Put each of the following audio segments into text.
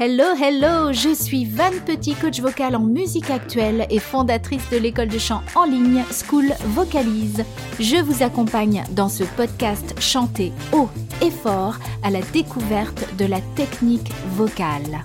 Hello, hello, je suis Van Petit, coach vocal en musique actuelle et fondatrice de l'école de chant en ligne School Vocalise. Je vous accompagne dans ce podcast chanté haut et fort à la découverte de la technique vocale.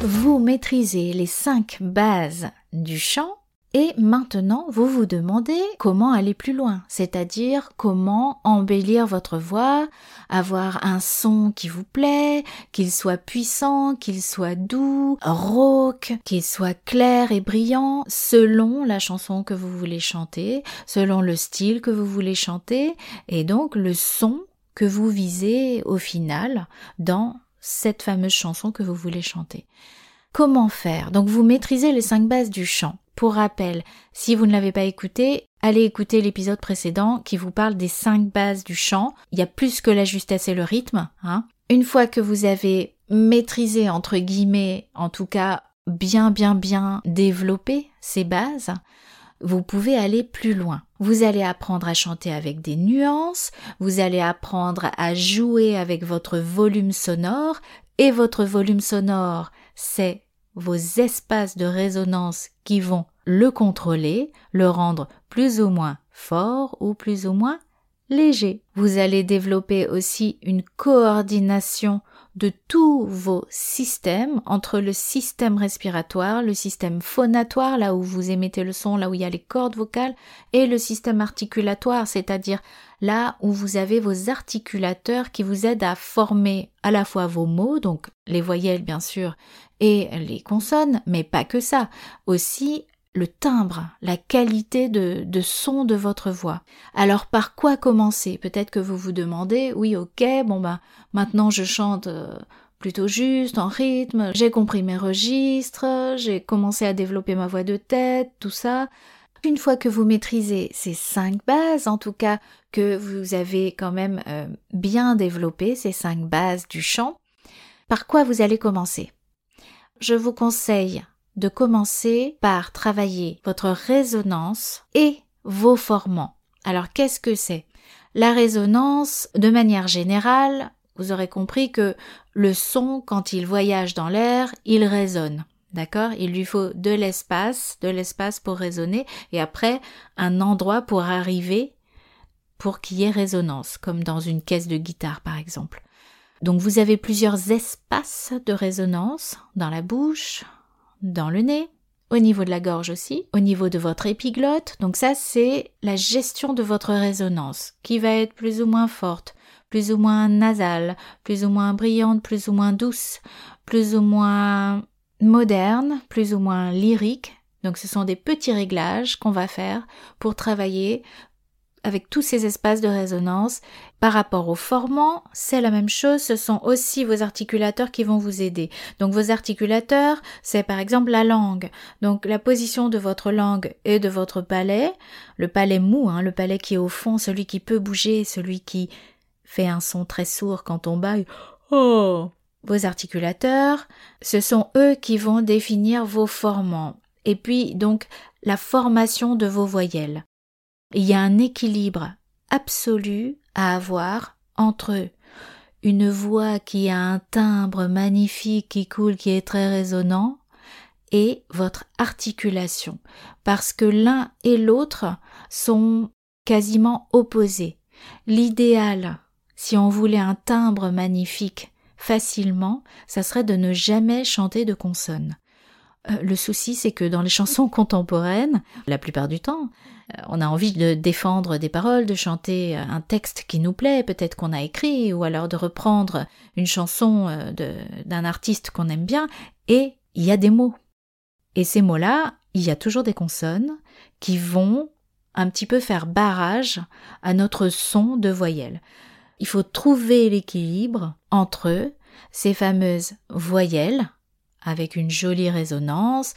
Vous maîtrisez les cinq bases du chant et maintenant, vous vous demandez comment aller plus loin, c'est-à-dire comment embellir votre voix, avoir un son qui vous plaît, qu'il soit puissant, qu'il soit doux, rauque, qu'il soit clair et brillant, selon la chanson que vous voulez chanter, selon le style que vous voulez chanter, et donc le son que vous visez au final dans cette fameuse chanson que vous voulez chanter. Comment faire? Donc vous maîtrisez les cinq bases du chant. Pour rappel, si vous ne l'avez pas écouté, allez écouter l'épisode précédent qui vous parle des cinq bases du chant. Il y a plus que la justesse et le rythme. Hein. Une fois que vous avez maîtrisé, entre guillemets, en tout cas bien bien bien développé ces bases, vous pouvez aller plus loin. Vous allez apprendre à chanter avec des nuances, vous allez apprendre à jouer avec votre volume sonore, et votre volume sonore, c'est vos espaces de résonance qui vont le contrôler, le rendre plus ou moins fort ou plus ou moins léger. Vous allez développer aussi une coordination de tous vos systèmes entre le système respiratoire, le système phonatoire, là où vous émettez le son, là où il y a les cordes vocales, et le système articulatoire, c'est-à-dire là où vous avez vos articulateurs qui vous aident à former à la fois vos mots, donc les voyelles bien sûr, et les consonnes, mais pas que ça, aussi le timbre, la qualité de, de, son de votre voix. Alors par quoi commencer? Peut-être que vous vous demandez, oui ok, bon bah maintenant je chante euh, plutôt juste, en rythme, j'ai compris mes registres, j'ai commencé à développer ma voix de tête, tout ça. Une fois que vous maîtrisez ces cinq bases, en tout cas que vous avez quand même euh, bien développé ces cinq bases du chant, par quoi vous allez commencer? Je vous conseille de commencer par travailler votre résonance et vos formants. Alors qu'est-ce que c'est? La résonance, de manière générale, vous aurez compris que le son, quand il voyage dans l'air, il résonne. D'accord? Il lui faut de l'espace, de l'espace pour résonner, et après un endroit pour arriver pour qu'il y ait résonance, comme dans une caisse de guitare par exemple. Donc vous avez plusieurs espaces de résonance dans la bouche, dans le nez, au niveau de la gorge aussi, au niveau de votre épiglotte. Donc ça, c'est la gestion de votre résonance, qui va être plus ou moins forte, plus ou moins nasale, plus ou moins brillante, plus ou moins douce, plus ou moins moderne, plus ou moins lyrique. Donc ce sont des petits réglages qu'on va faire pour travailler avec tous ces espaces de résonance. Par rapport aux formants, c'est la même chose, ce sont aussi vos articulateurs qui vont vous aider. Donc vos articulateurs, c'est par exemple la langue. Donc la position de votre langue et de votre palais, le palais mou, hein, le palais qui est au fond, celui qui peut bouger, celui qui fait un son très sourd quand on baille. Oh Vos articulateurs, ce sont eux qui vont définir vos formants. Et puis donc la formation de vos voyelles. Il y a un équilibre absolu à avoir entre une voix qui a un timbre magnifique qui coule, qui est très résonnant, et votre articulation, parce que l'un et l'autre sont quasiment opposés. L'idéal, si on voulait un timbre magnifique facilement, ça serait de ne jamais chanter de consonnes. Euh, le souci, c'est que dans les chansons contemporaines, la plupart du temps, euh, on a envie de défendre des paroles, de chanter un texte qui nous plaît, peut-être qu'on a écrit, ou alors de reprendre une chanson euh, d'un artiste qu'on aime bien, et il y a des mots. Et ces mots-là, il y a toujours des consonnes qui vont un petit peu faire barrage à notre son de voyelles. Il faut trouver l'équilibre entre ces fameuses voyelles, avec une jolie résonance,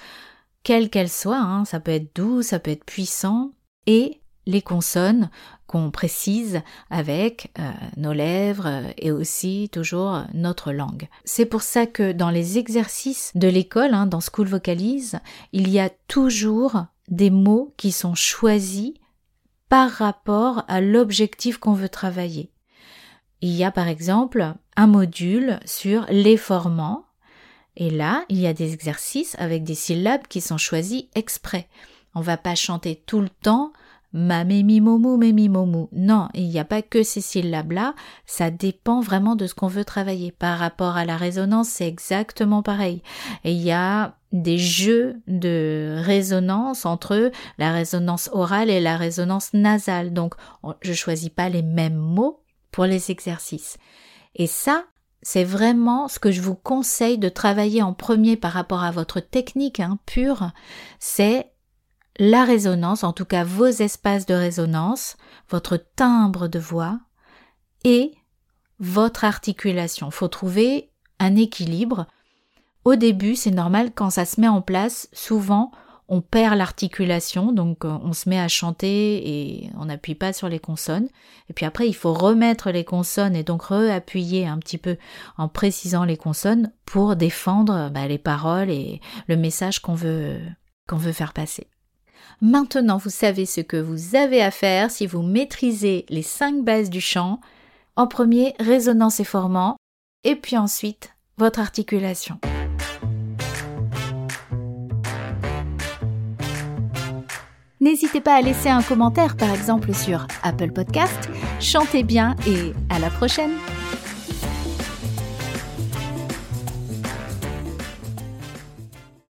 quelle qu'elle soit, hein, ça peut être doux, ça peut être puissant, et les consonnes qu'on précise avec euh, nos lèvres et aussi toujours notre langue. C'est pour ça que dans les exercices de l'école, hein, dans School Vocalise, il y a toujours des mots qui sont choisis par rapport à l'objectif qu'on veut travailler. il y a par exemple un module sur l'efformant. Et là, il y a des exercices avec des syllabes qui sont choisies exprès. On va pas chanter tout le temps ma mi momu mi momu. Non, il n'y a pas que ces syllabes-là, ça dépend vraiment de ce qu'on veut travailler. Par rapport à la résonance, c'est exactement pareil. Il y a des jeux de résonance entre la résonance orale et la résonance nasale. Donc, je choisis pas les mêmes mots pour les exercices. Et ça, c'est vraiment ce que je vous conseille de travailler en premier par rapport à votre technique hein, pure, c'est la résonance, en tout cas vos espaces de résonance, votre timbre de voix et votre articulation. Faut trouver un équilibre. Au début, c'est normal quand ça se met en place, souvent on perd l'articulation, donc euh, on se met à chanter et on n'appuie pas sur les consonnes. Et puis après, il faut remettre les consonnes et donc réappuyer un petit peu en précisant les consonnes pour défendre bah, les paroles et le message qu'on veut qu'on veut faire passer. Maintenant, vous savez ce que vous avez à faire si vous maîtrisez les cinq bases du chant. En premier, résonance et formant, et puis ensuite, votre articulation. N'hésitez pas à laisser un commentaire par exemple sur Apple Podcast. Chantez bien et à la prochaine